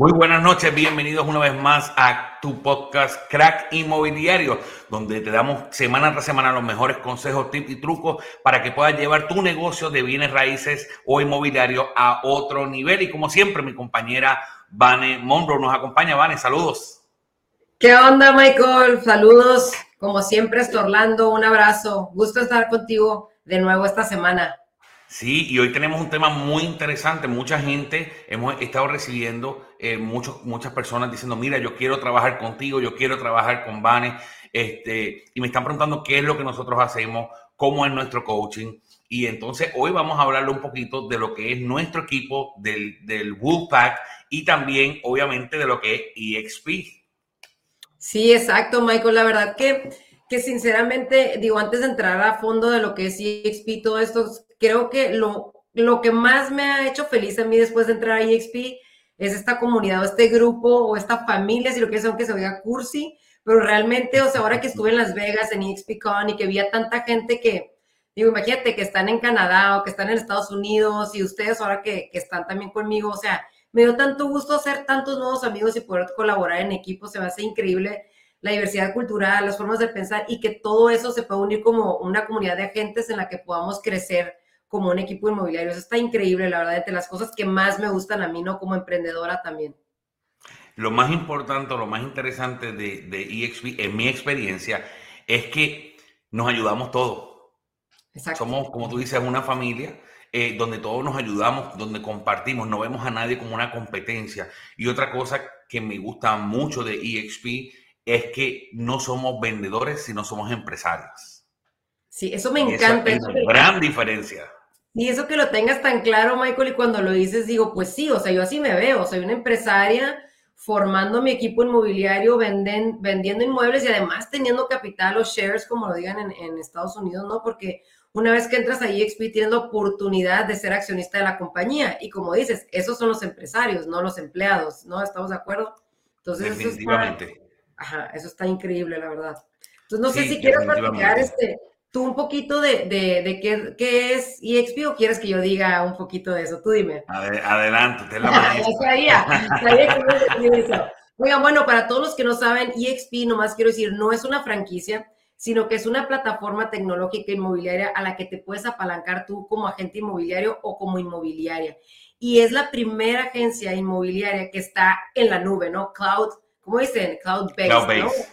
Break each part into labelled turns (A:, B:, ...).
A: Muy buenas noches, bienvenidos una vez más a tu podcast Crack Inmobiliario, donde te damos semana tras semana los mejores consejos, tips y trucos para que puedas llevar tu negocio de bienes raíces o inmobiliario a otro nivel. Y como siempre, mi compañera Vane Monroe nos acompaña. Vane, saludos.
B: ¿Qué onda, Michael? Saludos. Como siempre, es Orlando. Un abrazo. Gusto estar contigo de nuevo esta semana.
A: Sí, y hoy tenemos un tema muy interesante. Mucha gente hemos estado recibiendo, eh, muchas personas diciendo, mira, yo quiero trabajar contigo, yo quiero trabajar con Vane, este, y me están preguntando qué es lo que nosotros hacemos, cómo es nuestro coaching. Y entonces hoy vamos a hablarle un poquito de lo que es nuestro equipo del, del Wolfpack y también, obviamente, de lo que es EXP.
B: Sí, exacto, Michael. La verdad que, que sinceramente, digo, antes de entrar a fondo de lo que es EXP, todo esto, creo que lo, lo que más me ha hecho feliz a mí después de entrar a EXP es esta comunidad o este grupo o esta familia, si lo que es, aunque se oiga cursi, pero realmente, o sea, ahora que estuve en Las Vegas, en EXPCon y que vi a tanta gente que, digo, imagínate que están en Canadá o que están en Estados Unidos y ustedes ahora que, que están también conmigo, o sea, me dio tanto gusto hacer tantos nuevos amigos y poder colaborar en equipo, se me hace increíble la diversidad cultural, las formas de pensar y que todo eso se pueda unir como una comunidad de agentes en la que podamos crecer como un equipo inmobiliario. Eso está increíble, la verdad, de las cosas que más me gustan a mí, ¿no? Como emprendedora también.
A: Lo más importante, lo más interesante de, de EXP, en mi experiencia, es que nos ayudamos todos. Exacto. Somos, como tú dices, una familia eh, donde todos nos ayudamos, donde compartimos, no vemos a nadie como una competencia. Y otra cosa que me gusta mucho de EXP es que no somos vendedores, sino somos empresarios.
B: Sí, eso me encanta.
A: es una gran diferencia.
B: Y eso que lo tengas tan claro, Michael, y cuando lo dices, digo, pues sí, o sea, yo así me veo, soy una empresaria formando mi equipo inmobiliario, venden, vendiendo inmuebles y además teniendo capital o shares, como lo digan en, en, Estados Unidos, ¿no? Porque una vez que entras a EXP tienes la oportunidad de ser accionista de la compañía y como dices, esos son los empresarios, no los empleados, ¿no? ¿Estamos de acuerdo?
A: Entonces, Definitivamente.
B: Eso está, ajá, eso está increíble, la verdad. Entonces, no sé si quieres platicar este, tú un poquito de, de, qué, qué, es EXP o quieres que yo diga un poquito de eso. Tú dime.
A: adelante, te la
B: sabía, sabía que eso. Oigan, bueno, para todos los que no saben, EXP, nomás quiero decir, no es una franquicia, sino que es una plataforma tecnológica inmobiliaria a la que te puedes apalancar tú como agente inmobiliario o como inmobiliaria. Y es la primera agencia inmobiliaria que está en la nube, ¿no? Cloud, ¿cómo dicen? Cloud-based,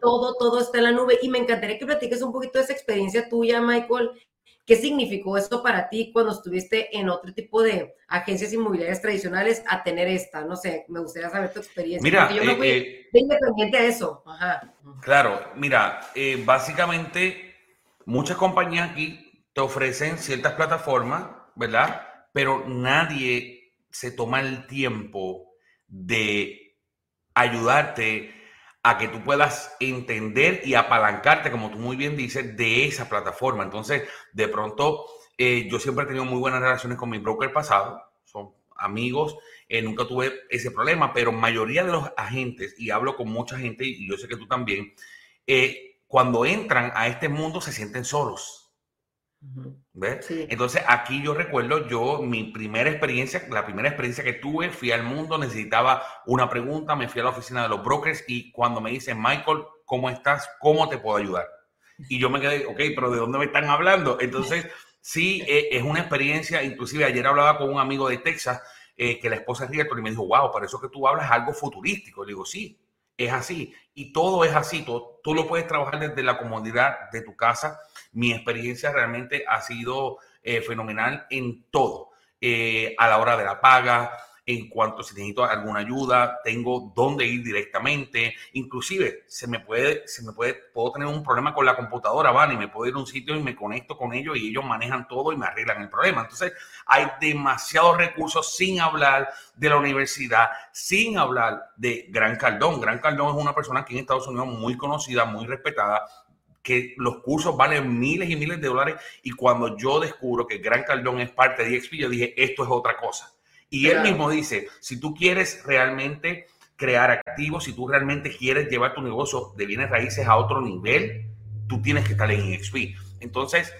B: Todo, todo está en la nube. Y me encantaría que platiques un poquito de esa experiencia tuya, Michael. ¿Qué significó esto para ti cuando estuviste en otro tipo de agencias inmobiliarias tradicionales a tener esta? No sé, me gustaría saber tu experiencia.
A: Mira,
B: yo me
A: fui
B: eh, independiente a eso. Ajá.
A: Claro, mira, eh, básicamente muchas compañías aquí te ofrecen ciertas plataformas, ¿verdad? Pero nadie se toma el tiempo de ayudarte a que tú puedas entender y apalancarte, como tú muy bien dices, de esa plataforma. Entonces, de pronto, eh, yo siempre he tenido muy buenas relaciones con mi broker pasado, son amigos, eh, nunca tuve ese problema, pero mayoría de los agentes, y hablo con mucha gente, y yo sé que tú también, eh, cuando entran a este mundo se sienten solos ¿Ves? Entonces aquí yo recuerdo, yo mi primera experiencia, la primera experiencia que tuve, fui al mundo, necesitaba una pregunta, me fui a la oficina de los brokers y cuando me dicen, Michael, ¿cómo estás? ¿Cómo te puedo ayudar? Y yo me quedé, ok, pero ¿de dónde me están hablando? Entonces, sí, e, es una experiencia, inclusive ayer hablaba con un amigo de Texas, eh, que la esposa es realtor y me dijo, wow, para eso que tú hablas algo futurístico. Le digo, sí, es así. Y todo es así. Tú, tú lo puedes trabajar desde la comodidad de tu casa. Mi experiencia realmente ha sido eh, fenomenal en todo. Eh, a la hora de la paga, en cuanto si necesito alguna ayuda, tengo dónde ir directamente. Inclusive, se me puede, se me puede, puedo tener un problema con la computadora, van, y me puedo ir a un sitio y me conecto con ellos y ellos manejan todo y me arreglan el problema. Entonces, hay demasiados recursos sin hablar de la universidad, sin hablar de Gran Cardón. Gran Cardón es una persona aquí en Estados Unidos muy conocida, muy respetada, que los cursos valen miles y miles de dólares y cuando yo descubro que Gran Cardón es parte de EXP, yo dije, esto es otra cosa y él mismo dice, si tú quieres realmente crear activos, si tú realmente quieres llevar tu negocio de bienes raíces a otro nivel, tú tienes que estar en EXP. Entonces,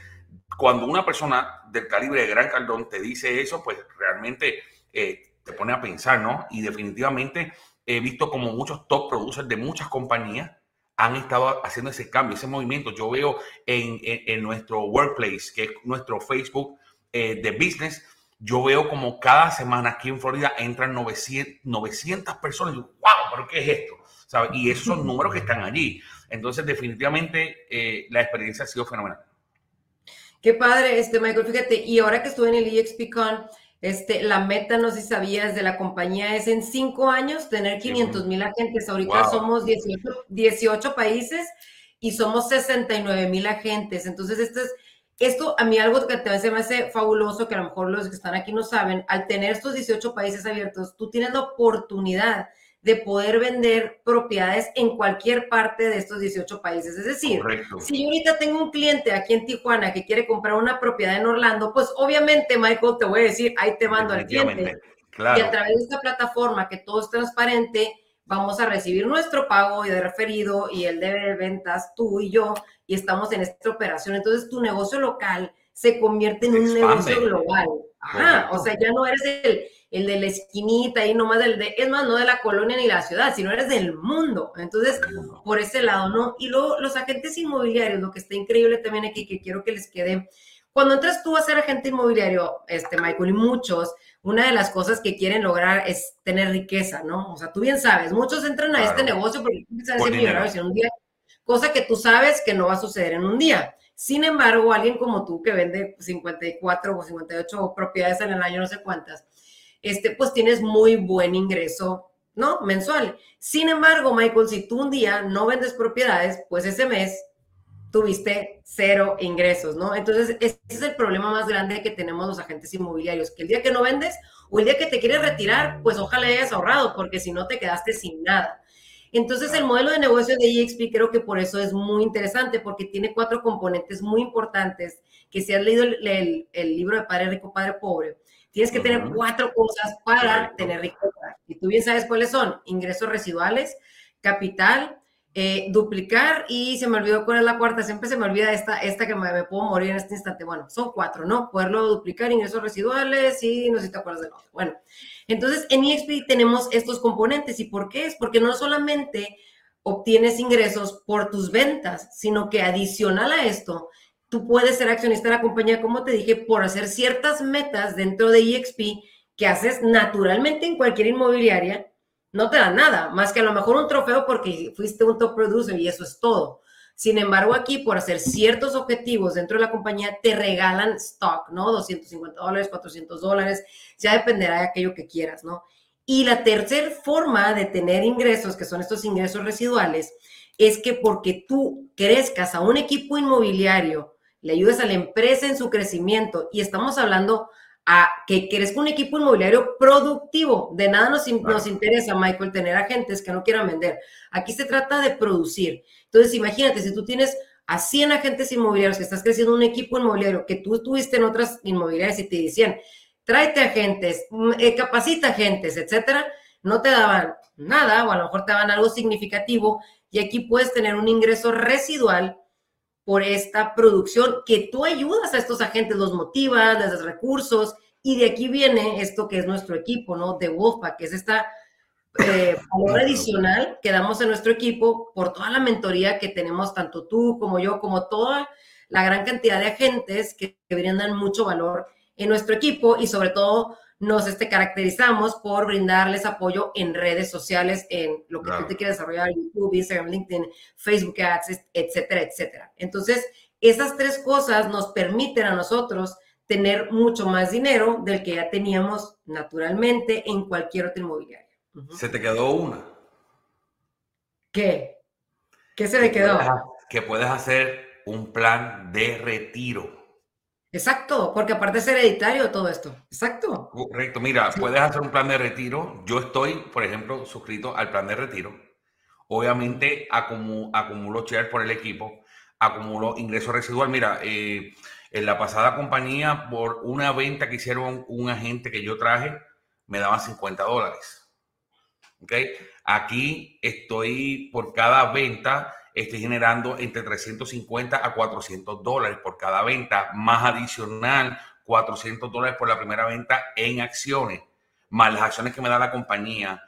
A: cuando una persona del calibre de Gran Cardón te dice eso, pues realmente eh, te pone a pensar, ¿no? Y definitivamente he visto como muchos top producers de muchas compañías han estado haciendo ese cambio, ese movimiento. Yo veo en, en, nuestro workplace, que es nuestro Facebook eh, de business, yo veo como cada semana aquí en Florida entran 900, 900 personas. Y wow, pero ¿qué es esto? Y esos son números que están allí. Entonces, definitivamente, eh, la experiencia ha sido fenomenal.
B: Qué padre, este Michael, fíjate, y ahora que estuve en el EXPCon, este, la meta, no sé si sabías, de la compañía es en cinco años tener 500 mil agentes. Ahorita somos 18, 18 países y somos 69 mil agentes. Entonces, esto es, esto a mí algo que te me hace fabuloso, que a lo mejor los que están aquí no saben, al tener estos 18 países abiertos, tú tienes la oportunidad de poder vender propiedades en cualquier parte de estos 18 países. Es decir, si yo ahorita tengo un cliente aquí en Tijuana que quiere comprar una propiedad en Orlando, pues obviamente, Michael, te voy a decir, ahí te mando al cliente. Y a través de esta plataforma, que todo es transparente, vamos a recibir nuestro pago y de referido y el de ventas, tú y yo, y estamos en esta operación. Entonces, tu negocio local se convierte en un negocio global. Ajá, o sea, ya no eres el el de la esquinita y nomás del de, es más, no de la colonia ni la ciudad, sino eres del mundo. Entonces, por ese lado, ¿no? Y luego los agentes inmobiliarios, lo que está increíble también aquí, que quiero que les quede, cuando entras tú a ser agente inmobiliario, este, Michael, y muchos, una de las cosas que quieren lograr es tener riqueza, ¿no? O sea, tú bien sabes, muchos entran a este negocio porque piensan ser millonarios en un día, cosa que tú sabes que no va a suceder en un día. Sin embargo, alguien como tú que vende 54 o 58 propiedades en el año, no sé cuántas, este, pues tienes muy buen ingreso, ¿no? Mensual. Sin embargo, Michael, si tú un día no vendes propiedades, pues ese mes tuviste cero ingresos, ¿no? Entonces, ese es el problema más grande que tenemos los agentes inmobiliarios, que el día que no vendes o el día que te quieres retirar, pues ojalá hayas ahorrado, porque si no te quedaste sin nada. Entonces, el modelo de negocio de EXP creo que por eso es muy interesante, porque tiene cuatro componentes muy importantes, que si has leído el, el libro de Padre Rico, Padre Pobre, Tienes que tener cuatro cosas para tener riqueza. Y tú bien sabes cuáles son. Ingresos residuales, capital, eh, duplicar y se me olvidó cuál es la cuarta. Siempre se me olvida esta, esta que me, puedo morir en este instante. Bueno, son cuatro, ¿no? Poderlo duplicar, ingresos residuales y no sé si te acuerdas de otro. Bueno, entonces en EXP tenemos estos componentes. ¿Y por qué es? Porque no solamente obtienes ingresos por tus ventas, sino que adicional a esto, tú puedes ser accionista de la compañía, como te dije, por hacer ciertas metas dentro de EXP que haces naturalmente en cualquier inmobiliaria, no te da nada, más que a lo mejor un trofeo porque fuiste un top producer y eso es todo. Sin embargo, aquí por hacer ciertos objetivos dentro de la compañía, te regalan stock, ¿no? 250 dólares, 400 dólares, ya dependerá de aquello que quieras, ¿no? Y la tercera forma de tener ingresos, que son estos ingresos residuales, es que porque tú crezcas a un equipo inmobiliario le ayudes a la empresa en su crecimiento y estamos hablando a que crezca un equipo inmobiliario productivo. De nada nos, nos interesa, Michael, tener agentes que no quieran vender. Aquí se trata de producir. Entonces, imagínate, si tú tienes a 100 agentes inmobiliarios que estás creciendo un equipo inmobiliario que tú tuviste en otras inmobiliarias y te decían, tráete agentes, mm, eh, capacita agentes, etcétera, no te daban nada o a lo mejor te daban algo significativo y aquí puedes tener un ingreso residual por esta producción que tú ayudas a estos agentes, los motivas, les das recursos, y de aquí viene esto que es nuestro equipo, ¿no? De Wolfpack, que es esta eh, valor adicional que damos a nuestro equipo por toda la mentoría que tenemos, tanto tú como yo, como toda la gran cantidad de agentes que, que brindan mucho valor en nuestro equipo y sobre todo nos este, caracterizamos por brindarles apoyo en redes sociales, en lo que tú te quieres desarrollar, YouTube, Instagram, LinkedIn, Facebook Ads, etcétera, etcétera. Entonces, esas tres cosas nos permiten a nosotros tener mucho más dinero del que ya teníamos naturalmente en cualquier otra inmobiliaria.
A: Se te quedó una.
B: ¿Qué? ¿Qué se me quedó?
A: que puedes hacer un plan de retiro.
B: Exacto, porque aparte es hereditario todo esto. Exacto.
A: Correcto. Mira, puedes hacer un plan de retiro. Yo estoy, por ejemplo, suscrito al plan de retiro. Obviamente acumulo, acumulo shares por el equipo, acumulo ingreso residual. Mira, eh, en la pasada compañía, por una venta que hicieron un agente que yo traje, me daban 50 dólares. ¿Ok? Aquí estoy por cada venta estoy generando entre 350 a 400 dólares por cada venta, más adicional 400 dólares por la primera venta en acciones, más las acciones que me da la compañía.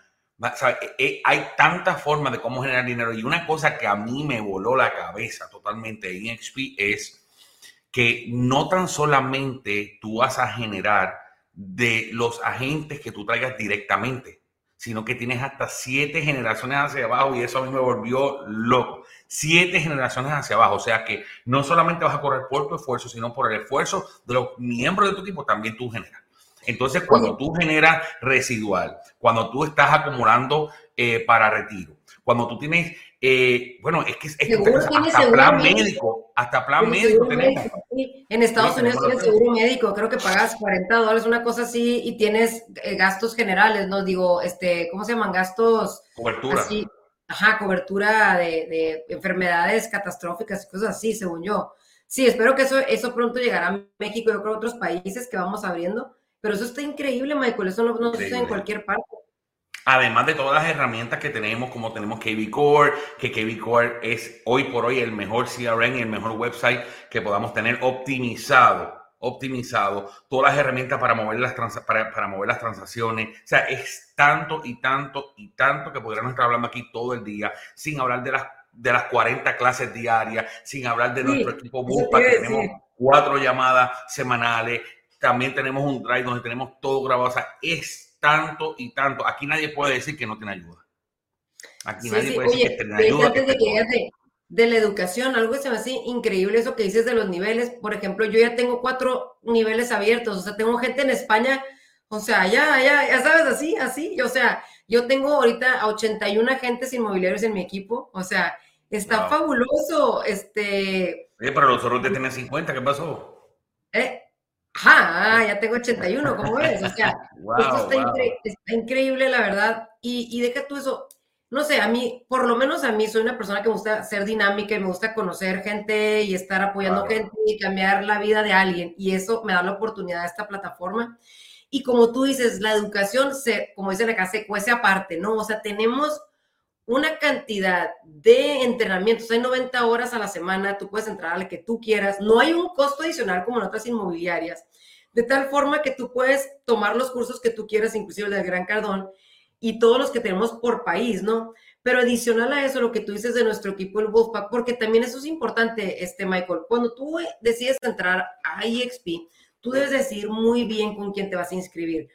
A: E, e, hay tantas formas de cómo generar dinero y una cosa que a mí me voló la cabeza totalmente en XP es que no tan solamente tú vas a generar de los agentes que tú traigas directamente, sino que tienes hasta siete generaciones hacia abajo y eso a mí me volvió loco. Siete generaciones hacia abajo, o sea que no solamente vas a correr por tu esfuerzo, sino por el esfuerzo de los miembros de tu equipo, también tú generas. Entonces, cuando tú generas residual, cuando tú estás acumulando eh, para retiro, cuando tú tienes, eh, bueno, es que, es que hasta plan médico, hasta plan médico tenemos.
B: En Estados Unidos tienes seguro médico, creo que pagas 40 dólares, una cosa así, y tienes eh, gastos generales, ¿no? Digo, este, ¿cómo se llaman? Gastos.
A: Cobertura.
B: Así, ajá, cobertura de, de enfermedades catastróficas y cosas así, según yo. Sí, espero que eso, eso pronto llegará a México y yo creo a otros países que vamos abriendo pero eso está increíble, Michael. Eso no, no sucede en cualquier parte.
A: Además de todas las herramientas que tenemos, como tenemos KB Core, que KB Core es hoy por hoy el mejor CRM y el mejor website que podamos tener optimizado, optimizado, todas las herramientas para mover las, para, para, mover las transacciones. O sea, es tanto y tanto y tanto que podríamos estar hablando aquí todo el día, sin hablar de las, de las 40 clases diarias, sin hablar de nuestro equipo Bupa, que tenemos cuatro llamadas semanales, también tenemos un drive donde tenemos todo grabado. O sea, es tanto y tanto. Aquí nadie puede decir que no tiene ayuda. Aquí nadie puede decir que tiene ayuda.
B: de, de, la educación, algo que se me hace increíble eso que dices de los niveles. Por ejemplo, yo ya tengo cuatro niveles abiertos. O sea, tengo gente en España. O sea, ya, ya, ya sabes, así, así. O sea, yo tengo ahorita a 81 agentes inmobiliarios en mi equipo. O sea, está fabuloso. Este.
A: Oye, pero los otros te tienen 50, ¿qué pasó?
B: Eh, Ajá, ya tengo 81, ¿cómo ves? O sea, esto está, increíble, la verdad. Y, y deja tú eso, no sé, a mí, por lo menos a mí, soy una persona que me gusta ser dinámica y me gusta conocer gente y estar apoyando gente y cambiar la vida de alguien. Y eso me da la oportunidad de esta plataforma. Y como tú dices, la educación, se, como dice la se cuece aparte, ¿no? O sea, tenemos una cantidad de entrenamientos, hay 90 horas a la semana, tú puedes entrar a la que tú quieras, no hay un costo adicional como en otras inmobiliarias, de tal forma que tú puedes tomar los cursos que tú quieras, inclusive el del Gran Cardón, y todos los que tenemos por país, ¿no? Pero adicional a eso, lo que tú dices de nuestro equipo, el Wolfpack, porque también eso es importante, este Michael, cuando tú decides entrar a EXP, tú debes decir muy bien con quién te vas a inscribir,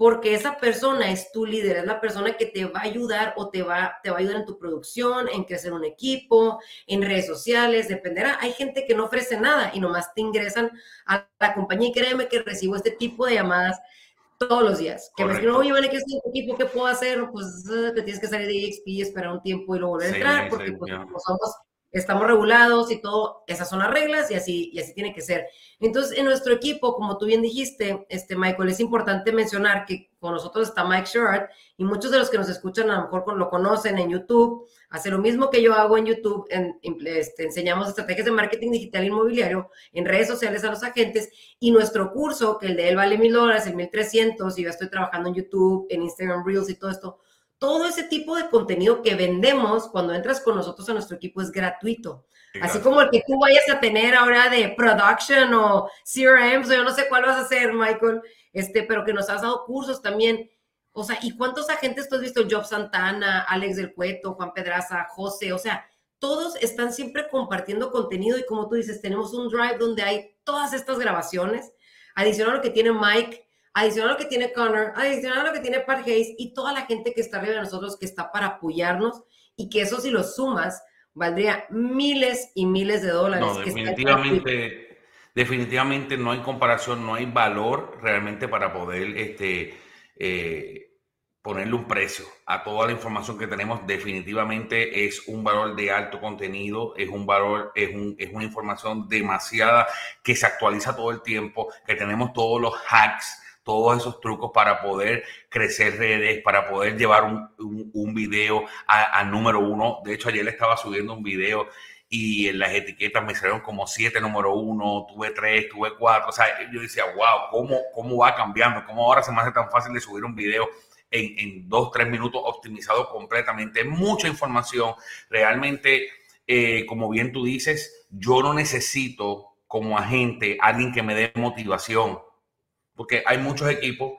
B: porque esa persona es tu líder, es la persona que te va a ayudar o te va, te va a ayudar en tu producción, en crecer un equipo, en redes sociales, dependerá. Hay gente que no ofrece nada y nomás te ingresan a la compañía y créeme que recibo este tipo de llamadas todos los días. Que me dicen, oye, vale, ¿qué es un equipo? ¿Qué puedo hacer? Pues eh, te tienes que salir de EXP y esperar un tiempo y luego volver a entrar, porque pues, somos estamos regulados y todo, esas son las reglas y así, y así tiene que ser. Entonces, en nuestro equipo, como tú bien dijiste, este, Michael, es importante mencionar que con nosotros está Mike Short y muchos de los que nos escuchan a lo mejor lo conocen en YouTube, hace lo mismo que yo hago en YouTube, en, este, enseñamos estrategias de marketing digital inmobiliario en redes sociales a los agentes y nuestro curso, que el de él vale mil dólares, el mil trescientos, y yo estoy trabajando en YouTube, en Instagram Reels y todo esto, todo ese tipo de contenido que vendemos cuando entras con nosotros a nuestro equipo es gratuito. Así como el que tú vayas a tener ahora de production o CRM, o yo no sé cuál vas a hacer, Michael, este, pero que nos has dado cursos también. O sea, ¿y cuántos agentes tú has visto? Job Santana, Alex del Cueto, Juan Pedraza, José, o sea, todos están siempre compartiendo contenido y como tú dices, tenemos un drive donde hay todas estas grabaciones, adicional a lo que tiene Mike, adicional a lo que tiene Connor, adicional a lo que tiene Hayes y toda la gente que está arriba de nosotros que está para apoyarnos y que eso si lo sumas valdría miles y miles de dólares.
A: No, definitivamente, definitivamente no hay comparación, no hay valor realmente para poder este, eh, ponerle un precio a toda la información que tenemos. Definitivamente es un valor de alto contenido, es un valor, es, un, es una información demasiada que se actualiza todo el tiempo, que tenemos todos los hacks todos esos trucos para poder crecer redes, para poder llevar un, un, video a, número uno. De hecho, ayer estaba subiendo un video y en las etiquetas me salieron como siete número uno, tuve tres, tuve cuatro. O sea, yo decía, wow, ¿cómo, cómo va cambiando? ¿Cómo ahora se me hace tan fácil de subir un video en, en dos, tres minutos optimizado completamente? Mucha información. Realmente, eh, como bien tú dices, yo no necesito como agente alguien que me dé motivación porque hay muchos equipos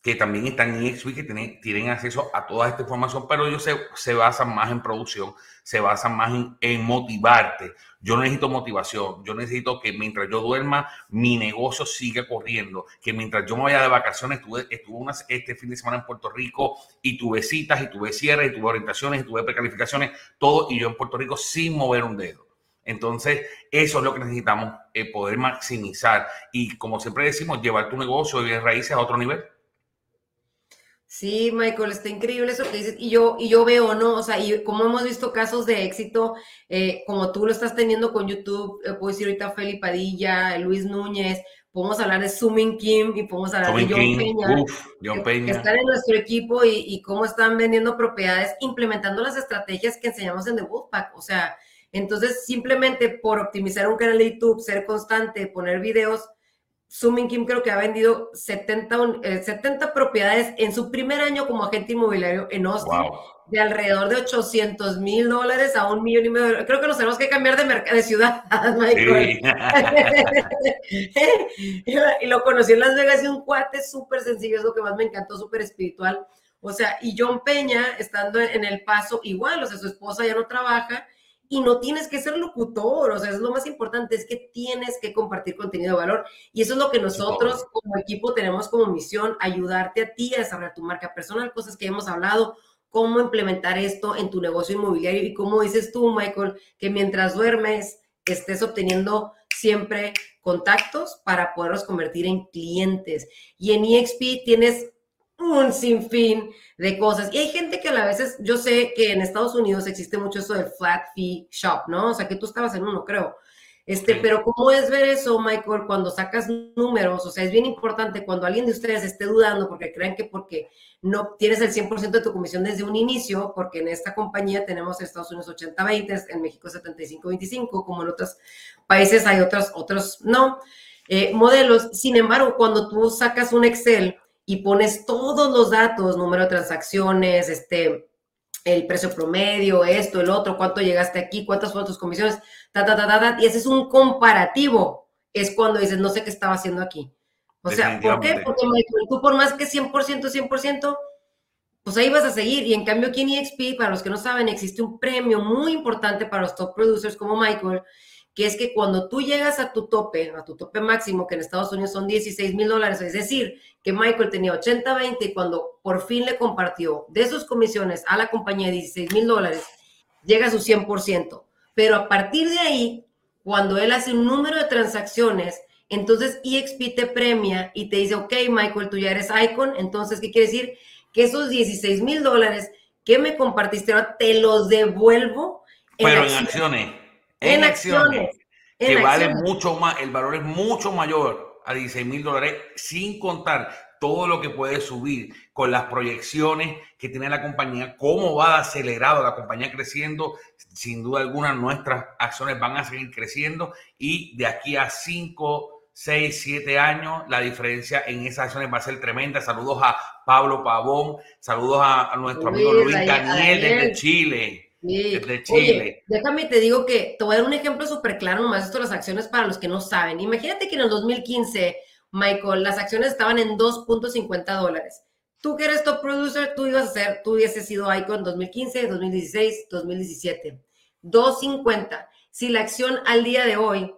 A: que también están en EXP, que tienen, tienen acceso a toda esta información, pero ellos se, se basan más en producción, se basan más en, motivarte. Yo necesito motivación, yo necesito que mientras yo duerma, mi negocio siga corriendo, que mientras yo me vaya de vacaciones, estuve, estuve este fin de semana en Puerto Rico y tuve citas y tuve cierres y tuve orientaciones y tuve precalificaciones, todo, y yo en Puerto Rico sin mover un dedo. Entonces, eso es lo que necesitamos, eh, poder maximizar y, como siempre decimos, llevar tu negocio de raíces a otro nivel.
B: Sí, Michael, está increíble eso que dices. Y yo, y yo veo, ¿no? O sea, y como hemos visto casos de éxito, eh, como tú lo estás teniendo con YouTube, eh, puedo decir ahorita Feli Padilla, Luis Núñez, podemos hablar de Sumin Kim y podemos hablar de John Peña, Uf, John Peña. Que, están en nuestro equipo y, y, cómo están vendiendo propiedades, implementando las estrategias que enseñamos en The Wolfpack. O sea, entonces simplemente por optimizar un canal de YouTube, ser constante, poner videos, Sumin Kim creo que ha vendido 70, 70 eh, propiedades en su primer año como agente inmobiliario en Austin, de alrededor de 800 mil dólares a un millón y medio. Creo que nos tenemos que cambiar de, de ciudad, Michael. y lo conocí en Las Vegas y un cuate súper sencillo, es lo que más me encantó, súper espiritual. O sea, y John Peña, estando en El Paso, igual, o sea, su esposa ya no trabaja y no tienes que ser locutor, o sea, es lo más importante, es que tienes que compartir contenido de valor y eso es lo que nosotros como equipo tenemos como misión, ayudarte a ti a desarrollar tu marca personal, cosas que hemos hablado, cómo implementar esto en tu negocio inmobiliario y cómo dices tú, Michael, que mientras duermes estés obteniendo siempre contactos para poderlos convertir en clientes. Y en EXP tienes un sinfín de cosas. Y hay gente que a la veces, yo sé que en Estados Unidos existe mucho eso del flat fee shop, ¿no? O sea, que tú estabas en uno, creo. Este, pero ¿cómo es ver eso, Michael, cuando sacas números? O sea, es bien importante cuando alguien de ustedes esté dudando porque creen que porque no tienes el 100% de tu comisión desde un inicio, porque en esta compañía tenemos en Estados Unidos 80-20, en México 75-25, como en otros países hay otros, otros no, eh, modelos. Sin embargo, cuando tú sacas un Excel y pones todos los datos, número de transacciones, este, el precio promedio, esto, el otro, cuánto llegaste aquí, cuántas fueron tus comisiones, ta, ta, ta, ta, y ese es un comparativo. Es cuando dices, no sé qué estaba haciendo aquí. O sea, ¿por qué? Porque tú por más que 100%, 100%, pues ahí vas a seguir. Y en cambio aquí en EXP, para los que no saben, existe un premio muy importante para los top producers como Michael, que es que cuando tú llegas a tu tope, a tu tope máximo, que en Estados Unidos son 16 mil dólares, es decir, que Michael tenía 80-20 y cuando por fin le compartió de sus comisiones a la compañía 16 mil dólares, llega a su 100%. Pero a partir de ahí, cuando él hace un número de transacciones, entonces EXP te premia y te dice, ok, Michael, tú ya eres Icon, entonces, ¿qué quiere decir? Que esos 16 mil dólares que me compartiste ahora te los devuelvo.
A: Pero en acciones en, acciones, que vale mucho más, el valor es mucho mayor a 16 mil dólares, sin contar todo lo que puede subir con las proyecciones que tiene la compañía, cómo va acelerado la compañía creciendo. Sin duda alguna, nuestras acciones van a seguir creciendo y de aquí a 5, 6, 7 años, la diferencia en esas acciones va a ser tremenda. Saludos a Pablo Pavón, saludos a, nuestro amigo Luis Daniel desde Chile. De Chile.
B: déjame te digo que te voy a dar un ejemplo súper claro, nomás esto las acciones para los que no saben. Imagínate que en el 2015, Michael, las acciones estaban en 2.50 dólares. Tú que eres top producer, tú ibas a ser, tú hubieses sido Icon 2015, 2016, 2017. 2.50. Si la acción al día de hoy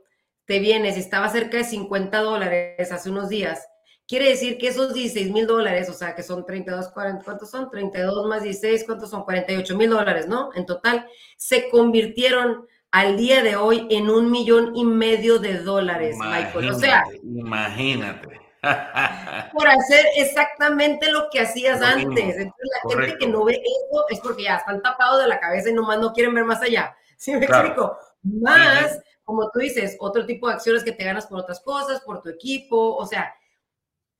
B: te viene, si estaba cerca de 50 dólares hace unos días, Quiere decir que esos 16 mil dólares, o sea, que son 32, 40, ¿cuántos son? 32 más 16, ¿cuántos son? 48 mil dólares, ¿no? En total, se convirtieron al día de hoy en un millón y medio de dólares, Michael. O sea,
A: imagínate.
B: por hacer exactamente lo que hacías antes. Entonces, la gente que no ve eso es porque ya están tapados de la cabeza y nomás no quieren ver más allá. ¿Sí me explico? Más, como tú dices, otro tipo de acciones que te ganas por otras cosas, por tu equipo, o sea,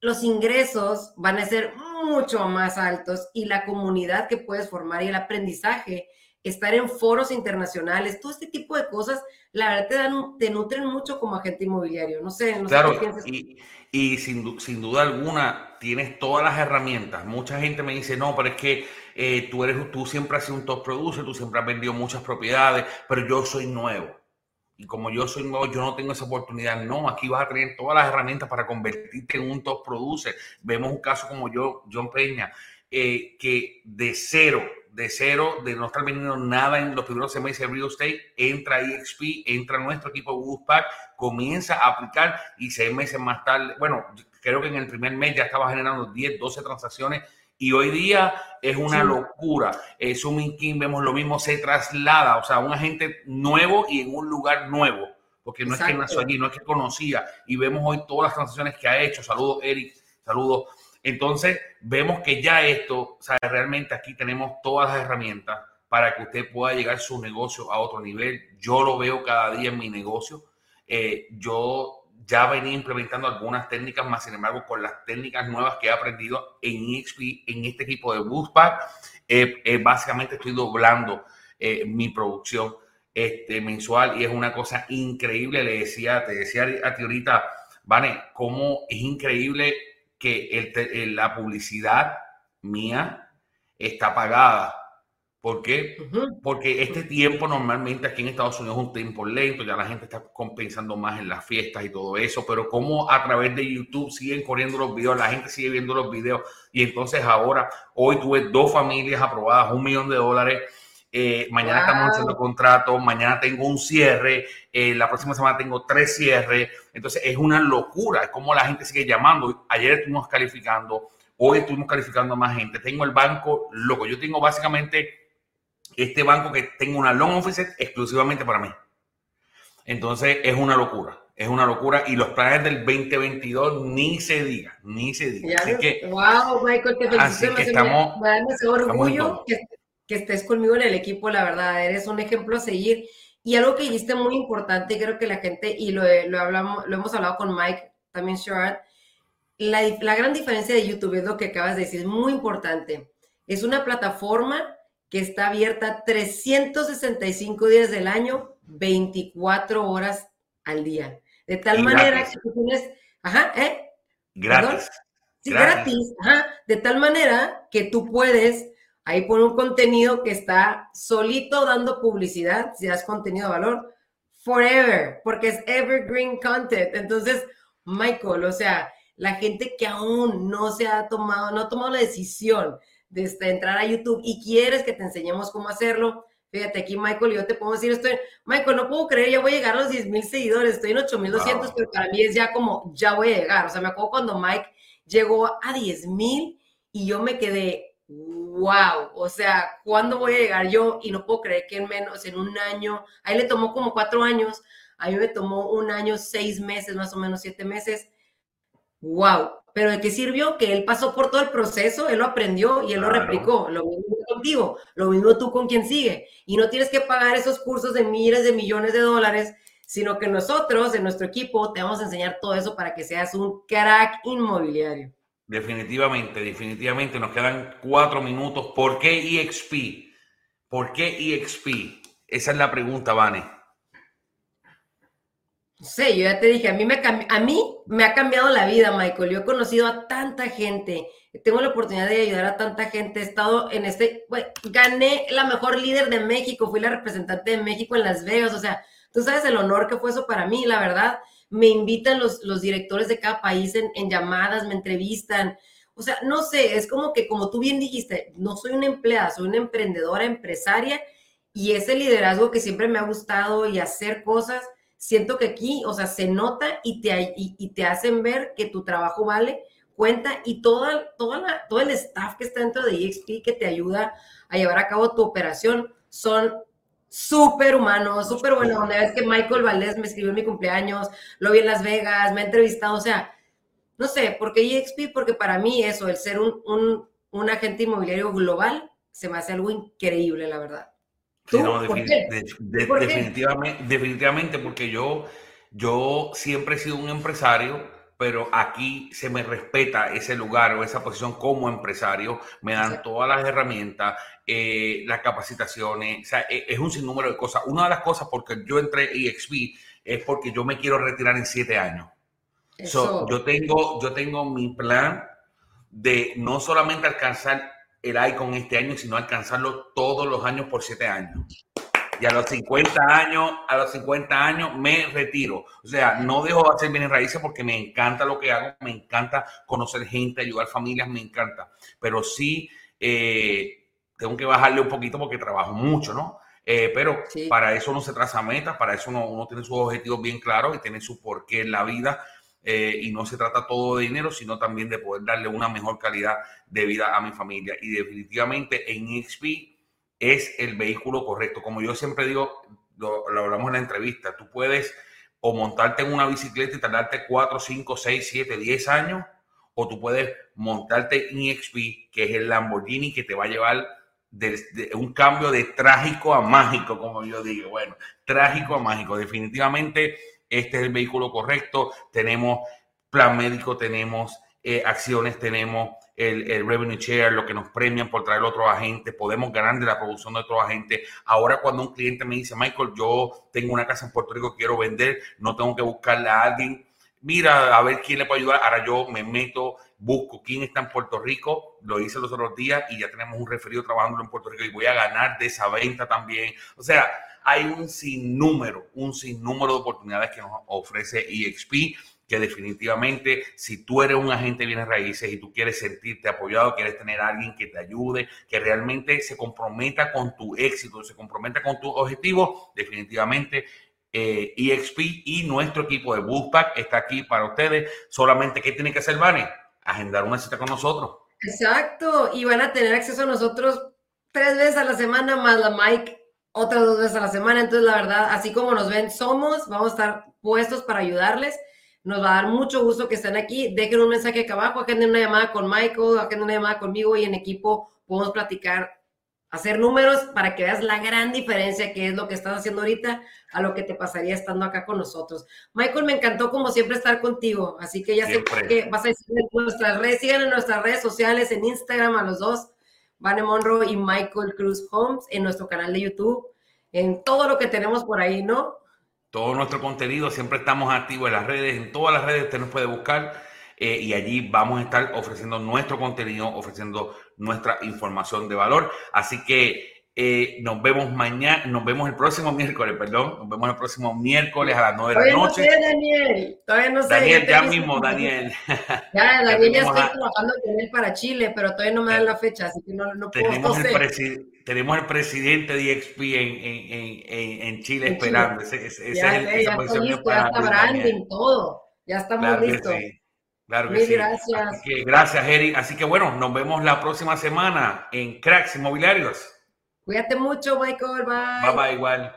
B: los ingresos van a ser mucho más altos y la comunidad que puedes formar y el aprendizaje, estar en foros internacionales, todo este tipo de cosas, la verdad te, dan, te nutren mucho como agente inmobiliario. No sé, no
A: claro, Y, y sin, sin, duda alguna tienes todas las herramientas. Mucha gente me dice, no, pero es que eh, tú, eres, tú siempre has sido un top producer, tú siempre has vendido muchas propiedades, pero yo soy nuevo. Y como yo soy nuevo, yo no tengo esa oportunidad. No, aquí vas a tener todas las herramientas para convertirte en un top producer. Vemos un caso como yo, John Peña, eh, que de cero, de cero, de no estar vendiendo nada en los primeros meses de real estate, entra EXP, entra nuestro equipo Woodpack, comienza a aplicar y seis meses más tarde, bueno, creo que en el primer mes ya estaba generando 10, 12 transacciones y hoy día es una locura. Eh, Zooming King, vemos lo mismo, se traslada, o sea, un agente nuevo y en un lugar nuevo, porque no es que nació allí, no es que conocía, y vemos hoy todas las transacciones que ha hecho. Saludos, Eric, saludos. Entonces, vemos que ya esto, o sea, realmente aquí tenemos todas las herramientas para que usted pueda llegar su negocio a otro nivel. Yo lo veo cada día en mi negocio. Eh, yo ya venía implementando algunas técnicas más, sin embargo, con las técnicas nuevas que he aprendido en en este equipo de Boostpack, básicamente estoy doblando eh, mi producción este, mensual y es una cosa increíble. Le decía, te decía a ti ahorita, Vane, cómo es increíble que la publicidad mía está pagada ¿Por qué? Porque este tiempo normalmente aquí en Estados Unidos es un tiempo lento, ya la gente está compensando más en las fiestas y todo eso, pero como a través de YouTube siguen corriendo los videos, la gente sigue viendo los videos y entonces ahora, hoy tuve dos familias aprobadas, un millón de dólares, eh, mañana estamos haciendo contratos, mañana tengo un cierre, eh, la próxima semana tengo tres cierres, entonces es una locura, es como la gente sigue llamando, ayer estuvimos calificando, hoy estuvimos calificando a más gente, tengo el banco loco, yo tengo básicamente este banco que tengo una long office exclusivamente para mí. Entonces es una locura, es una locura y los planes del 2022 ni se diga, ni se diga.
B: Así que, wow, Michael, te
A: así que estamos,
B: me, da orgullo que, que, estés conmigo en el equipo, la verdad, eres un ejemplo a seguir. Y algo que dijiste muy importante, creo que la gente, y lo, lo, hablamos, lo hemos hablado con Mike, también Sherrod, la, la gran diferencia de YouTube es lo que acabas de decir, es muy importante. Es una plataforma que está abierta 365 días del año, 24 horas al día. De tal manera que tú tienes, ajá, ¿eh?
A: Gratis.
B: Sí, gratis. ajá. De tal manera que tú puedes ahí poner un contenido que está solito dando publicidad, si das contenido de valor, forever, porque es evergreen content. Entonces, Michael, o sea, la gente que aún no se ha tomado, no ha tomado la decisión de este, entrar a YouTube y quieres que te enseñemos cómo hacerlo, fíjate aquí, Michael, yo te puedo decir, estoy, Michael, no puedo creer, ya voy a llegar a los 10 mil seguidores, estoy en 8200, pero para mí es ya como, ya voy a llegar. O sea, me acuerdo cuando Mike llegó a 10 mil y yo me quedé, wow, o sea, ¿cuándo voy a llegar yo? Y no puedo creer que en menos, en un año, a él le tomó como cuatro años, a mí me tomó un año, seis meses, más o menos siete meses. Wow, pero ¿de qué sirvió? Que él pasó por todo el proceso, él lo aprendió y él lo replicó. Lo mismo contigo, lo mismo tú con quien sigue. Y no tienes que pagar esos cursos de miles de millones de dólares, sino que nosotros, en nuestro equipo, te vamos a enseñar todo eso para que seas un crack inmobiliario.
A: Definitivamente, definitivamente. Nos quedan cuatro minutos. ¿Por qué EXP? ¿Por qué EXP? Esa es la pregunta, Vane.
B: Sé, yo ya te dije, a mí, me, a mí me ha cambiado la vida, Michael. Yo he conocido a tanta gente, tengo la oportunidad de ayudar a tanta gente. He estado en este, gané la mejor líder de México, fui la representante de México en Las Vegas. O sea, tú sabes el honor que fue eso para mí, la verdad. Me invitan los, los directores de cada país en, en llamadas, me entrevistan. O sea, no sé, es como que, como tú bien dijiste, no soy una empleada, soy una emprendedora, empresaria, y ese liderazgo que siempre me ha gustado y hacer cosas siento que aquí, o sea, se nota y te, y, te hacen ver que tu trabajo vale, cuenta y toda, toda la, todo el staff que está dentro de EXP que te ayuda a llevar a cabo tu operación son súper humanos, súper buenos. Una vez que Michael Valdés me escribió en mi cumpleaños, lo vi en Las Vegas, me ha entrevistado, o sea, no sé, ¿por qué EXP? Porque para mí eso, el ser un, un, un agente inmobiliario global, se me hace algo increíble, la verdad
A: definitivamente, definitivamente, porque yo, yo siempre he sido un empresario, pero aquí se me respeta ese lugar o esa posición como empresario, me dan todas las herramientas, eh, las capacitaciones, o sea, e, es un sinnúmero de cosas. Una de las cosas porque yo entré EXP es porque yo me quiero retirar en siete años. yo, tengo, yo tengo mi plan de no solamente alcanzar el ICON este año, sino alcanzarlo todos los años por siete años. y a los 50 años, a los 50 años me retiro. O sea, no dejo de hacer bienes raíces porque me encanta lo que hago, me encanta conocer gente, ayudar familias, me encanta. Pero sí, eh, tengo que bajarle un poquito porque trabajo mucho, ¿no? Eh, pero para eso uno se traza metas, para eso uno, uno, tiene sus objetivos bien claros y tiene su porqué en la vida. Eh, y no se trata todo de dinero, sino también de poder darle una mejor calidad de vida a mi familia. Y definitivamente en XP es el vehículo correcto. Como yo siempre digo, lo, hablamos en la entrevista, tú puedes o montarte en una bicicleta y tardarte 4, 5, 6, 7, 10 años, o tú puedes montarte en XP, que es el Lamborghini que te va a llevar de, un cambio de trágico a mágico, como yo digo. Bueno, trágico a mágico. Definitivamente este es el vehículo correcto. Tenemos plan médico, tenemos eh, acciones, tenemos el, revenue share, lo que nos premian por traer otros agentes, podemos ganar de la producción de otros agentes. Ahora cuando un cliente me dice, Michael, yo tengo una casa en Puerto Rico, quiero vender, no tengo que buscarle a alguien, mira a ver quién le puede ayudar. Ahora yo me meto busco quién está en Puerto Rico, lo hice los otros días y ya tenemos un referido trabajando en Puerto Rico y voy a ganar de esa venta también. O sea, hay un sinnúmero, un sinnúmero de oportunidades que nos ofrece EXP que definitivamente si tú eres un agente de bienes raíces y tú quieres sentirte apoyado, quieres tener a alguien que te ayude, que realmente se comprometa con tu éxito, se comprometa con tu objetivo, definitivamente eh, EXP y nuestro equipo de Boostpack está aquí para ustedes. Solamente, ¿qué tiene que hacer, Vane? agendar una cita con nosotros.
B: Exacto, y van a tener acceso a nosotros tres veces a la semana, más la Mike otras dos veces a la semana. Entonces, la verdad, así como nos ven, somos, vamos a estar puestos para ayudarles. Nos va a dar mucho gusto que estén aquí. Dejen un mensaje acá abajo, agenden una llamada con Michael, agenden una llamada conmigo y en equipo podemos platicar hacer números para que veas la gran diferencia que es lo que estás haciendo ahorita a lo que te pasaría estando acá con nosotros. Michael, me encantó como siempre estar contigo, así que ya sé que vas a decir en nuestras redes, sigan en nuestras redes sociales, en Instagram a los dos, Vane Monroe y Michael Cruz Holmes, en nuestro canal de YouTube, en todo lo que tenemos por ahí, ¿no?
A: Todo nuestro contenido, siempre estamos activos en las redes, en todas las redes usted nos puede buscar eh, y allí vamos a estar ofreciendo nuestro contenido, ofreciendo nuestra información de valor. Así que eh, nos vemos mañana, nos vemos el próximo miércoles, perdón, nos vemos el próximo miércoles a las 9 de la noche.
B: No sé, Daniel, todavía no sé.
A: Daniel, ya mismo, Daniel.
B: Ya, Daniel, ya, estoy trabajando con él para Chile, pero todavía no me dan la fecha, así que no, no puedo.
A: Tenemos, el, tenemos el presidente de EXP en, en, en, en Chile esperando. Ese, ese,
B: ya, es el, ya está listo, ya está branding, todo. Ya estamos listos.
A: Claro que sí. gracias. gracias, Eric. Así que bueno, nos vemos la próxima semana en Cracks Inmobiliarios.
B: Cuídate mucho, Michael. Bye.
A: Bye bye, igual.